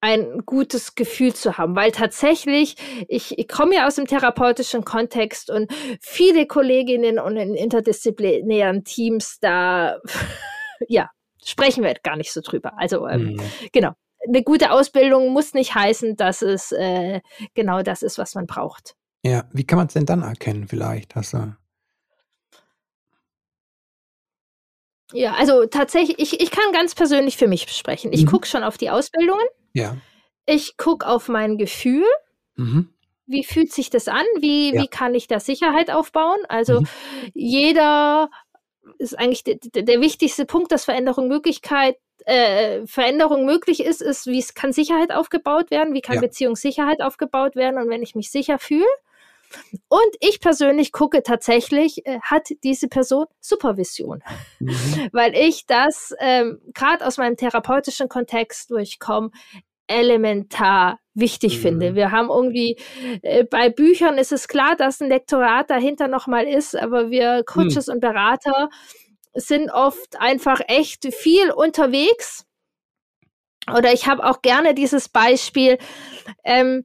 ein gutes Gefühl zu haben, weil tatsächlich, ich, ich komme ja aus dem therapeutischen Kontext und viele Kolleginnen und in interdisziplinären Teams, da, ja, sprechen wir gar nicht so drüber. Also, ähm, mhm. genau. Eine gute Ausbildung muss nicht heißen, dass es äh, genau das ist, was man braucht. Ja, wie kann man es denn dann erkennen, vielleicht? Hast du Ja, also tatsächlich, ich, ich kann ganz persönlich für mich sprechen. Ich mhm. gucke schon auf die Ausbildungen. Ja. Ich gucke auf mein Gefühl. Mhm. Wie fühlt sich das an? Wie, ja. wie kann ich da Sicherheit aufbauen? Also mhm. jeder ist eigentlich der, der wichtigste Punkt, dass Veränderung Möglichkeit, äh, Veränderung möglich ist, ist, wie es kann Sicherheit aufgebaut werden, wie kann ja. Beziehungssicherheit aufgebaut werden und wenn ich mich sicher fühle, und ich persönlich gucke tatsächlich, äh, hat diese Person Supervision, mhm. weil ich das ähm, gerade aus meinem therapeutischen Kontext, wo ich komme, elementar wichtig mhm. finde. Wir haben irgendwie, äh, bei Büchern ist es klar, dass ein Lektorat dahinter nochmal ist, aber wir Coaches mhm. und Berater sind oft einfach echt viel unterwegs. Oder ich habe auch gerne dieses Beispiel, ähm,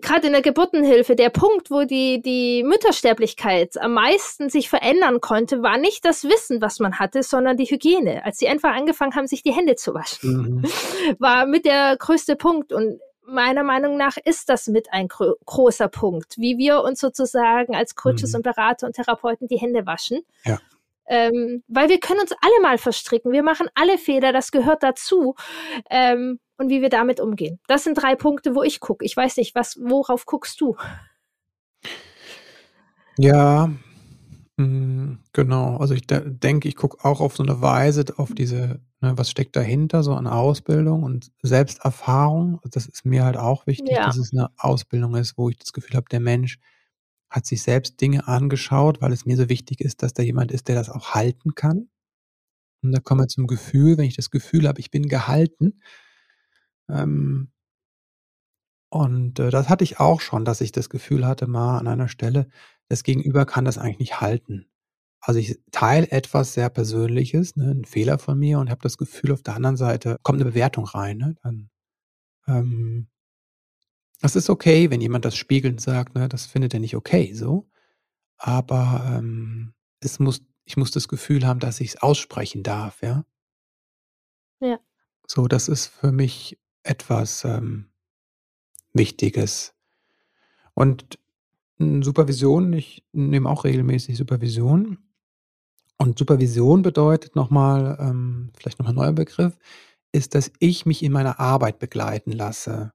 gerade in der Geburtenhilfe, der Punkt, wo die, die Müttersterblichkeit am meisten sich verändern konnte, war nicht das Wissen, was man hatte, sondern die Hygiene. Als sie einfach angefangen haben, sich die Hände zu waschen, mhm. war mit der größte Punkt. Und meiner Meinung nach ist das mit ein gro großer Punkt, wie wir uns sozusagen als Coaches mhm. und Berater und Therapeuten die Hände waschen. Ja. Ähm, weil wir können uns alle mal verstricken. Wir machen alle Fehler, das gehört dazu. Ähm, und wie wir damit umgehen. Das sind drei Punkte, wo ich gucke. Ich weiß nicht, was, worauf guckst du? Ja, mh, mm, genau. Also ich de denke, ich gucke auch auf so eine Weise auf diese, ne, was steckt dahinter, so an Ausbildung und Selbsterfahrung. Das ist mir halt auch wichtig, ja. dass es eine Ausbildung ist, wo ich das Gefühl habe, der Mensch hat sich selbst Dinge angeschaut, weil es mir so wichtig ist, dass da jemand ist, der das auch halten kann. Und da kommen wir zum Gefühl, wenn ich das Gefühl habe, ich bin gehalten, ähm, und äh, das hatte ich auch schon, dass ich das Gefühl hatte, mal an einer Stelle, das Gegenüber kann das eigentlich nicht halten. Also ich teile etwas sehr Persönliches, ne, ein Fehler von mir und habe das Gefühl, auf der anderen Seite kommt eine Bewertung rein. Ne, dann, ähm, das ist okay, wenn jemand das spiegelnd sagt, ne, das findet er nicht okay, so. Aber ähm, es muss, ich muss das Gefühl haben, dass ich es aussprechen darf, ja. Ja. So, das ist für mich etwas ähm, Wichtiges. Und Supervision, ich nehme auch regelmäßig Supervision. Und Supervision bedeutet nochmal, ähm, vielleicht nochmal ein neuer Begriff, ist, dass ich mich in meiner Arbeit begleiten lasse.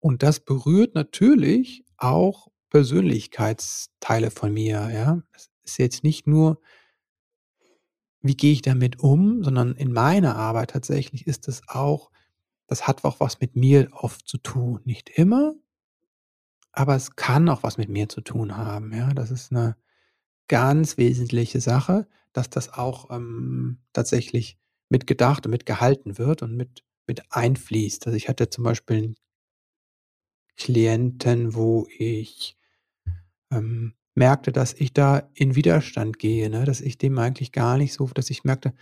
Und das berührt natürlich auch Persönlichkeitsteile von mir. Ja, es ist jetzt nicht nur, wie gehe ich damit um, sondern in meiner Arbeit tatsächlich ist es auch, das hat auch was mit mir oft zu tun. Nicht immer, aber es kann auch was mit mir zu tun haben. Ja, das ist eine ganz wesentliche Sache, dass das auch ähm, tatsächlich mitgedacht und mitgehalten wird und mit, mit einfließt. Also ich hatte zum Beispiel einen Klienten, wo ich ähm, merkte, dass ich da in Widerstand gehe, ne? dass ich dem eigentlich gar nicht so, dass ich merkte,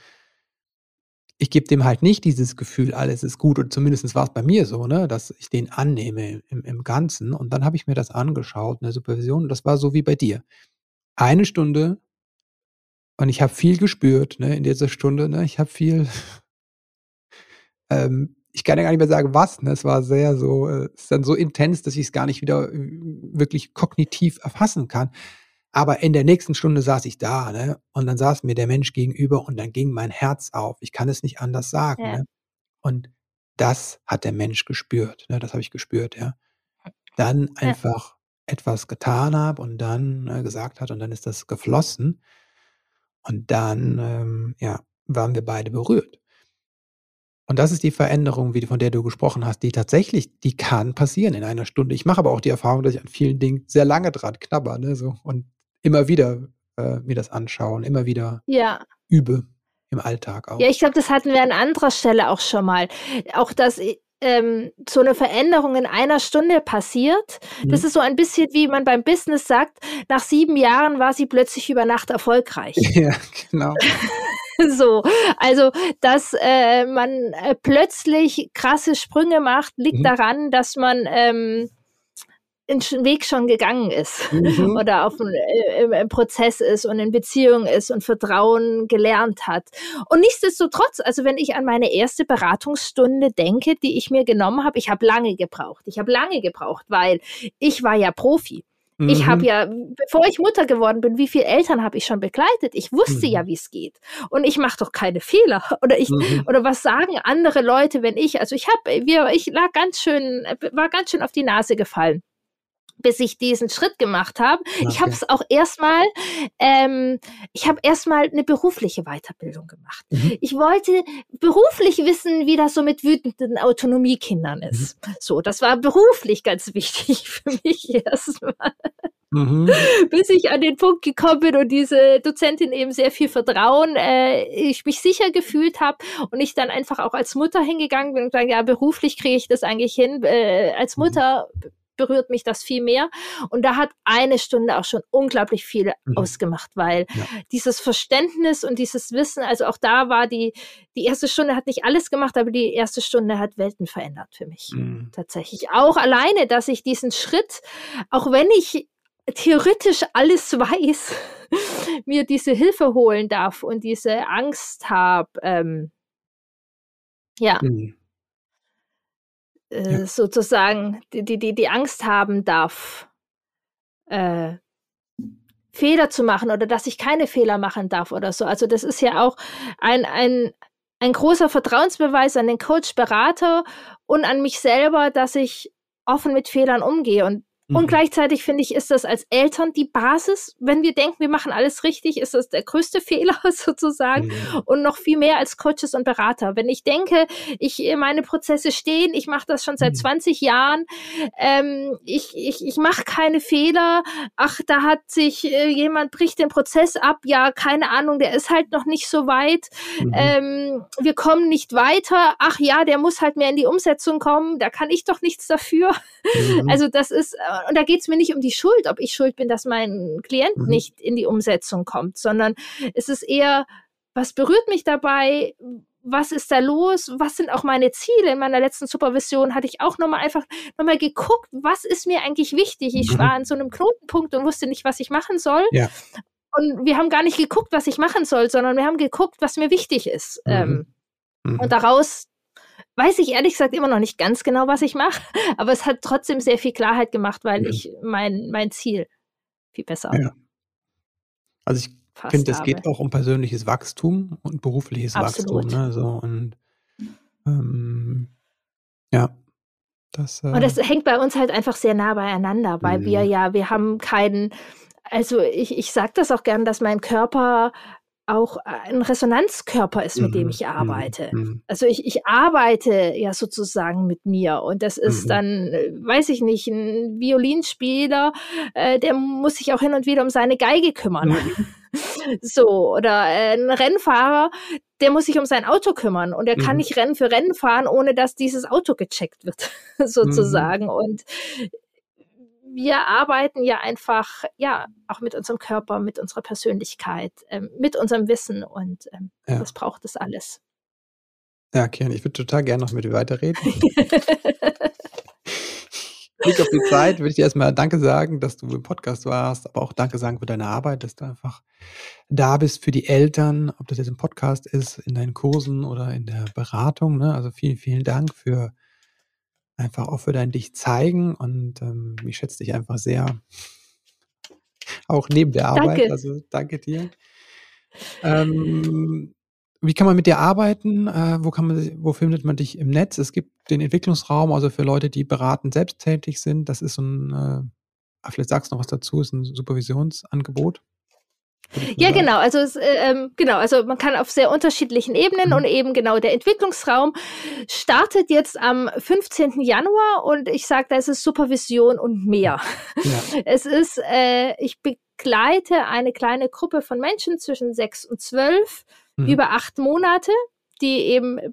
ich gebe dem halt nicht dieses Gefühl, alles ist gut, und zumindest war es bei mir so, ne, dass ich den annehme im, im Ganzen. Und dann habe ich mir das angeschaut in der Supervision, und das war so wie bei dir. Eine Stunde und ich habe viel gespürt ne, in dieser Stunde. Ne, ich habe viel, ähm, ich kann ja gar nicht mehr sagen, was. Ne, es war sehr so, äh, es ist dann so intens, dass ich es gar nicht wieder äh, wirklich kognitiv erfassen kann. Aber in der nächsten Stunde saß ich da, ne? Und dann saß mir der Mensch gegenüber und dann ging mein Herz auf. Ich kann es nicht anders sagen. Ja. Ne? Und das hat der Mensch gespürt. Ne? Das habe ich gespürt, ja. Dann Ja. einfach etwas getan habe und dann äh, gesagt hat und dann ist das geflossen. Und dann, ähm, ja, waren wir beide berührt. Und das ist die Veränderung, wie, von der du gesprochen hast, die tatsächlich, die kann passieren in einer Stunde. Ich mache aber auch die Erfahrung, dass ich an vielen Dingen sehr lange dran knabber, ne, so und immer wieder äh, mir das anschaue und immer wieder Ja. übe im Alltag auch. Ja, ich glaube, das hatten wir an anderer Stelle auch schon mal. Auch, dass i- ähm, so eine Veränderung in einer Stunde passiert. Das Mhm. ist so ein bisschen wie man beim Business sagt, nach sieben Jahren war sie plötzlich über Nacht erfolgreich. Ja, genau. So, also dass äh, man äh, plötzlich krasse Sprünge macht, liegt Mhm. daran, dass man ähm, Sch- Weg schon gegangen ist Mhm. oder auf äh, im, im Prozess ist und in Beziehung ist und Vertrauen gelernt hat. Und nichtsdestotrotz, also wenn ich an meine erste Beratungsstunde denke, die ich mir genommen habe, ich habe lange gebraucht. Ich habe lange gebraucht, weil ich war ja Profi. Ich habe Mhm. ja, bevor ich Mutter geworden bin, wie viele Eltern habe ich schon begleitet? Ich wusste Mhm. ja, wie es geht. Und ich mache doch keine Fehler. Oder ich, Mhm. oder was sagen andere Leute, wenn ich, also ich habe, wir, ich lag ganz schön, war ganz schön auf die Nase gefallen bis ich diesen Schritt gemacht habe. Ich habe Okay. es auch erstmal, ähm, ich habe erstmal eine berufliche Weiterbildung gemacht. Mhm. Ich wollte beruflich wissen, wie das so mit wütenden Autonomiekindern ist. So, das war beruflich ganz wichtig für mich erstmal Mhm. bis ich an den Punkt gekommen bin und diese Dozentin eben sehr viel Vertrauen, äh, ich mich sicher gefühlt habe und ich dann einfach auch als Mutter hingegangen bin und gesagt, ja, beruflich kriege ich das eigentlich hin. Äh, als Mhm. Mutter berührt mich das viel mehr. Und da hat eine Stunde auch schon unglaublich viel Mhm. ausgemacht, weil Ja. dieses Verständnis und dieses Wissen, also auch da war die, die erste Stunde hat nicht alles gemacht, aber die erste Stunde hat Welten verändert für mich Mhm. tatsächlich. Auch alleine, dass ich diesen Schritt, auch wenn ich theoretisch alles weiß, mir diese Hilfe holen darf und diese Angst habe, ähm, ja, Mhm. Äh, Ja. sozusagen die, die, die, die Angst haben darf, äh, Fehler zu machen oder dass ich keine Fehler machen darf oder so. Also das ist ja auch ein, ein, ein großer Vertrauensbeweis an den Coach, Berater und an mich selber, dass ich offen mit Fehlern umgehe. Und, und Mhm. gleichzeitig finde ich, ist das als Eltern die Basis. Wenn wir denken, wir machen alles richtig, ist das der größte Fehler sozusagen Mhm. und noch viel mehr als Coaches und Berater. Wenn ich denke, ich meine Prozesse stehen, ich mache das schon seit Mhm. 20 Jahren, ähm, ich, ich, ich mache keine Fehler, ach, da hat sich äh, jemand bricht den Prozess ab, ja, keine Ahnung, der ist halt noch nicht so weit, Mhm. ähm, wir kommen nicht weiter, ach ja, der muss halt mehr in die Umsetzung kommen, da kann ich doch nichts dafür. Mhm. Also das ist, äh, und da geht es mir nicht um die Schuld, ob ich schuld bin, dass mein Klient Mhm. nicht in die Umsetzung kommt, sondern es ist eher, was berührt mich dabei? Was ist da los? Was sind auch meine Ziele? In meiner letzten Supervision hatte ich auch nochmal einfach nochmal geguckt, was ist mir eigentlich wichtig? Ich Mhm. war an so einem Knotenpunkt und wusste nicht, was ich machen soll. Ja. Und wir haben gar nicht geguckt, was ich machen soll, sondern wir haben geguckt, was mir wichtig ist. Mhm. Ähm, Mhm. und daraus weiß ich ehrlich gesagt immer noch nicht ganz genau, was ich mache, aber es hat trotzdem sehr viel Klarheit gemacht, weil Mhm. ich mein, mein Ziel viel besser Ja. Also ich finde, es geht auch um persönliches Wachstum und berufliches Absolut. Wachstum. Ne? So, und ähm, ja, das. Äh, Und das hängt bei uns halt einfach sehr nah beieinander, weil wir ja, wir haben keinen, also ich, ich sage das auch gern, dass mein Körper auch ein Resonanzkörper ist, mit dem mhm, ich arbeite. mhm, Also ich, ich arbeite ja sozusagen mit mir und das ist Mhm. dann, äh, weiß ich nicht, ein Violinspieler, äh, der muss sich auch hin und wieder um seine Geige kümmern. Mhm. So, oder äh, ein Rennfahrer, der muss sich um sein Auto kümmern und er kann Mhm. nicht Rennen für Rennen fahren, ohne dass dieses Auto gecheckt wird, sozusagen. Und wir arbeiten ja einfach, ja, auch mit unserem Körper, mit unserer Persönlichkeit, ähm, mit unserem Wissen und ähm, Ja. das braucht es alles. Ja, Kian, ich würde total gerne noch mit dir weiterreden. Blick auf die Zeit würde ich dir erstmal Danke sagen, dass du im Podcast warst, aber auch Danke sagen für deine Arbeit, dass du einfach da bist für die Eltern, ob das jetzt im Podcast ist, in deinen Kursen oder in der Beratung. Ne? Also vielen, vielen Dank für einfach auch für dein Dich zeigen und ähm, ich schätze dich einfach sehr. Auch neben der Arbeit. Danke. Also danke dir. Ähm, wie kann man mit dir arbeiten? Äh, wo, kann man, wo findet man dich im Netz? Es gibt den Entwicklungsraum, also für Leute, die beratend selbst tätig sind. Das ist so ein, äh, vielleicht sagst du noch was dazu, ist ein Supervisionsangebot. Ja, genau. Also es, äh, ähm, genau. Also man kann auf sehr unterschiedlichen Ebenen mhm. und eben genau der Entwicklungsraum startet jetzt am 15. Januar und ich sage, da ist es Supervision und mehr. Ja. Es ist, äh, ich begleite eine kleine Gruppe von Menschen zwischen sechs und zwölf mhm. über acht Monate, die eben äh,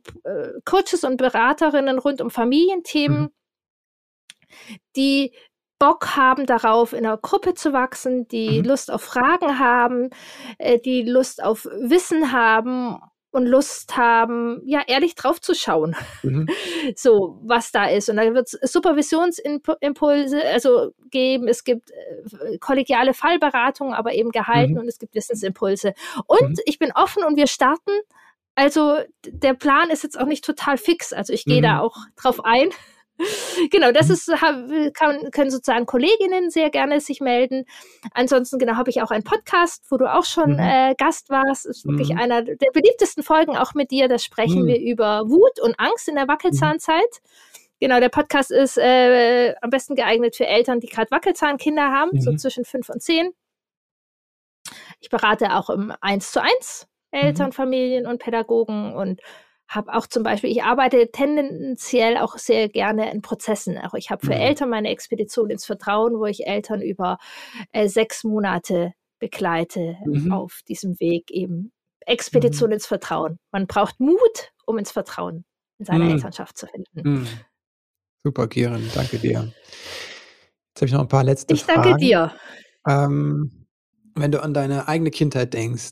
Coaches und Beraterinnen rund um Familienthemen, mhm. die Bock haben darauf, in einer Gruppe zu wachsen, die mhm. Lust auf Fragen haben, äh, die Lust auf Wissen haben und Lust haben, ja, ehrlich drauf zu schauen, mhm. so was da ist. Und da wird es Supervisionsimpulse also geben, es gibt äh, kollegiale Fallberatungen, aber eben gehalten mhm. und es gibt Wissensimpulse. Und mhm. ich bin offen und wir starten. Also der Plan ist jetzt auch nicht total fix. Also ich gehe da mhm. auch drauf ein. genau, das mhm. ist, kann, können sozusagen Kolleginnen sehr gerne sich melden. Ansonsten, genau, habe ich auch einen Podcast, wo du auch schon mhm. äh, Gast warst. Ist wirklich mhm. einer der beliebtesten Folgen auch mit dir. Da sprechen mhm. wir über Wut und Angst in der Wackelzahnzeit. Genau, der Podcast ist äh, am besten geeignet für Eltern, die gerade Wackelzahnkinder haben, so mhm. zwischen fünf und zehn. Ich berate auch im Eins zu eins Eltern, mhm. Familien und Pädagogen und habe auch zum Beispiel, ich arbeite tendenziell auch sehr gerne in Prozessen. Auch ich habe für mhm. Eltern meine Expedition ins Vertrauen, wo ich Eltern über äh, sechs Monate begleite mhm. auf diesem Weg eben. Expedition mhm. ins Vertrauen. Man braucht Mut, um ins Vertrauen in seiner mhm. Elternschaft zu finden. Mhm. Super, Kiran, danke dir. Jetzt habe ich noch ein paar letzte ich Fragen. Ich danke dir. Ähm, wenn du an deine eigene Kindheit denkst,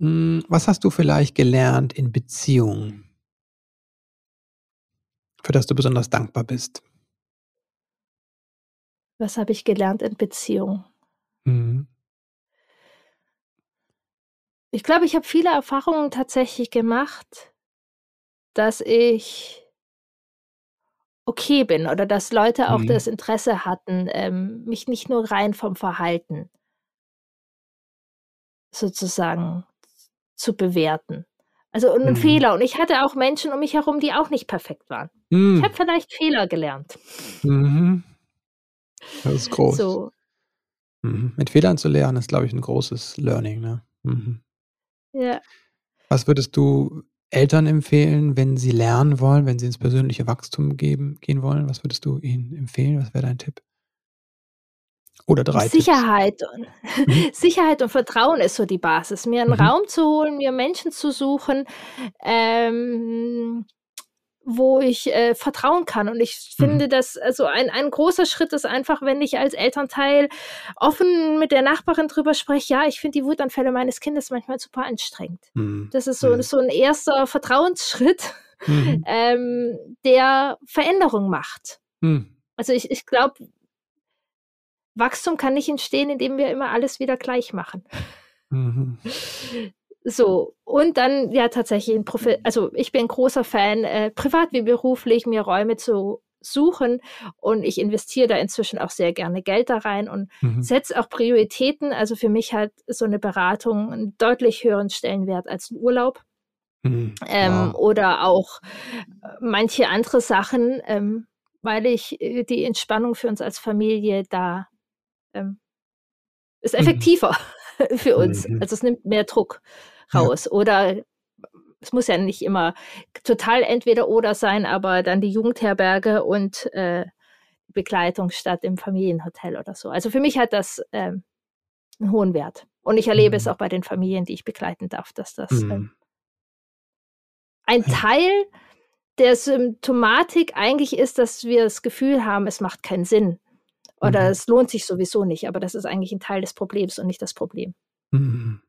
was hast du vielleicht gelernt in Beziehungen, für das du besonders dankbar bist? Was habe ich gelernt in Beziehungen? Mhm. Ich glaube, ich habe viele Erfahrungen tatsächlich gemacht, dass ich okay bin oder dass Leute auch mhm. das Interesse hatten, ähm, mich nicht nur rein vom Verhalten sozusagen zu bewerten. Also ein mhm. Fehler. Und ich hatte auch Menschen um mich herum, die auch nicht perfekt waren. Mhm. Ich habe vielleicht Fehler gelernt. Mhm. Das ist groß. So. Mhm. Mit Fehlern zu lernen, ist, glaube ich, ein großes Learning. Ne? Mhm. Ja. Was würdest du Eltern empfehlen, wenn sie lernen wollen, wenn sie ins persönliche Wachstum geben, gehen wollen? Was würdest du ihnen empfehlen? Was wäre dein Tipp? Oder drei. Sicherheit und, mhm. Sicherheit und Vertrauen ist so die Basis. Mir einen mhm. Raum zu holen, mir Menschen zu suchen, ähm, wo ich äh, vertrauen kann. Und ich finde, mhm. dass also ein, ein großer Schritt ist einfach, wenn ich als Elternteil offen mit der Nachbarin drüber spreche, ja, ich finde die Wutanfälle meines Kindes manchmal super anstrengend. Mhm. Das ist so, mhm. so ein erster Vertrauensschritt, mhm. ähm, der Veränderung macht. Mhm. Also ich, ich glaube, Wachstum kann nicht entstehen, indem wir immer alles wieder gleich machen. Mhm. So, und dann ja tatsächlich, ein Profi also ich bin großer Fan, äh, privat wie beruflich, mir Räume zu suchen und ich investiere da inzwischen auch sehr gerne Geld da rein und mhm. setze auch Prioritäten. Also für mich hat so eine Beratung einen deutlich höheren Stellenwert als ein Urlaub. Mhm. Ähm, wow. Oder auch äh, manche andere Sachen, ähm, weil ich äh, die Entspannung für uns als Familie da ähm, ist mhm. effektiver mhm. für uns. Mhm. Also es nimmt mehr Druck raus. Ja. Oder es muss ja nicht immer total entweder oder sein, aber dann die Jugendherberge und äh, Begleitung statt im Familienhotel oder so. Also für mich hat das ähm, einen hohen Wert. Und ich erlebe mhm. es auch bei den Familien, die ich begleiten darf, dass das ähm, ein Teil der Symptomatik eigentlich ist, dass wir das Gefühl haben, es macht keinen Sinn. Oder mhm. es lohnt sich sowieso nicht, aber das ist eigentlich ein Teil des Problems und nicht das Problem. Mhm.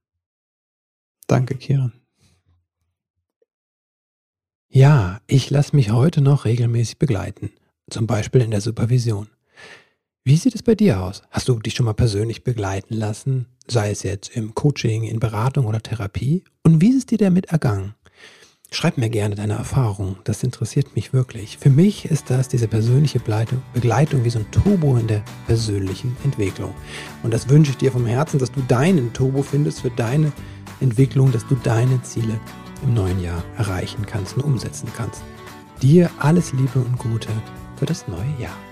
Danke, Kiran. Ja, ich lasse mich heute noch regelmäßig begleiten, zum Beispiel in der Supervision. Wie sieht es bei dir aus? Hast du dich schon mal persönlich begleiten lassen, sei es jetzt im Coaching, in Beratung oder Therapie? Und wie ist es dir damit ergangen? Schreib mir gerne deine Erfahrungen, das interessiert mich wirklich. Für mich ist das diese persönliche Begleitung wie so ein Turbo in der persönlichen Entwicklung. Und das wünsche ich dir vom Herzen, dass du deinen Turbo findest für deine Entwicklung, dass du deine Ziele im neuen Jahr erreichen kannst und umsetzen kannst. Dir alles Liebe und Gute für das neue Jahr.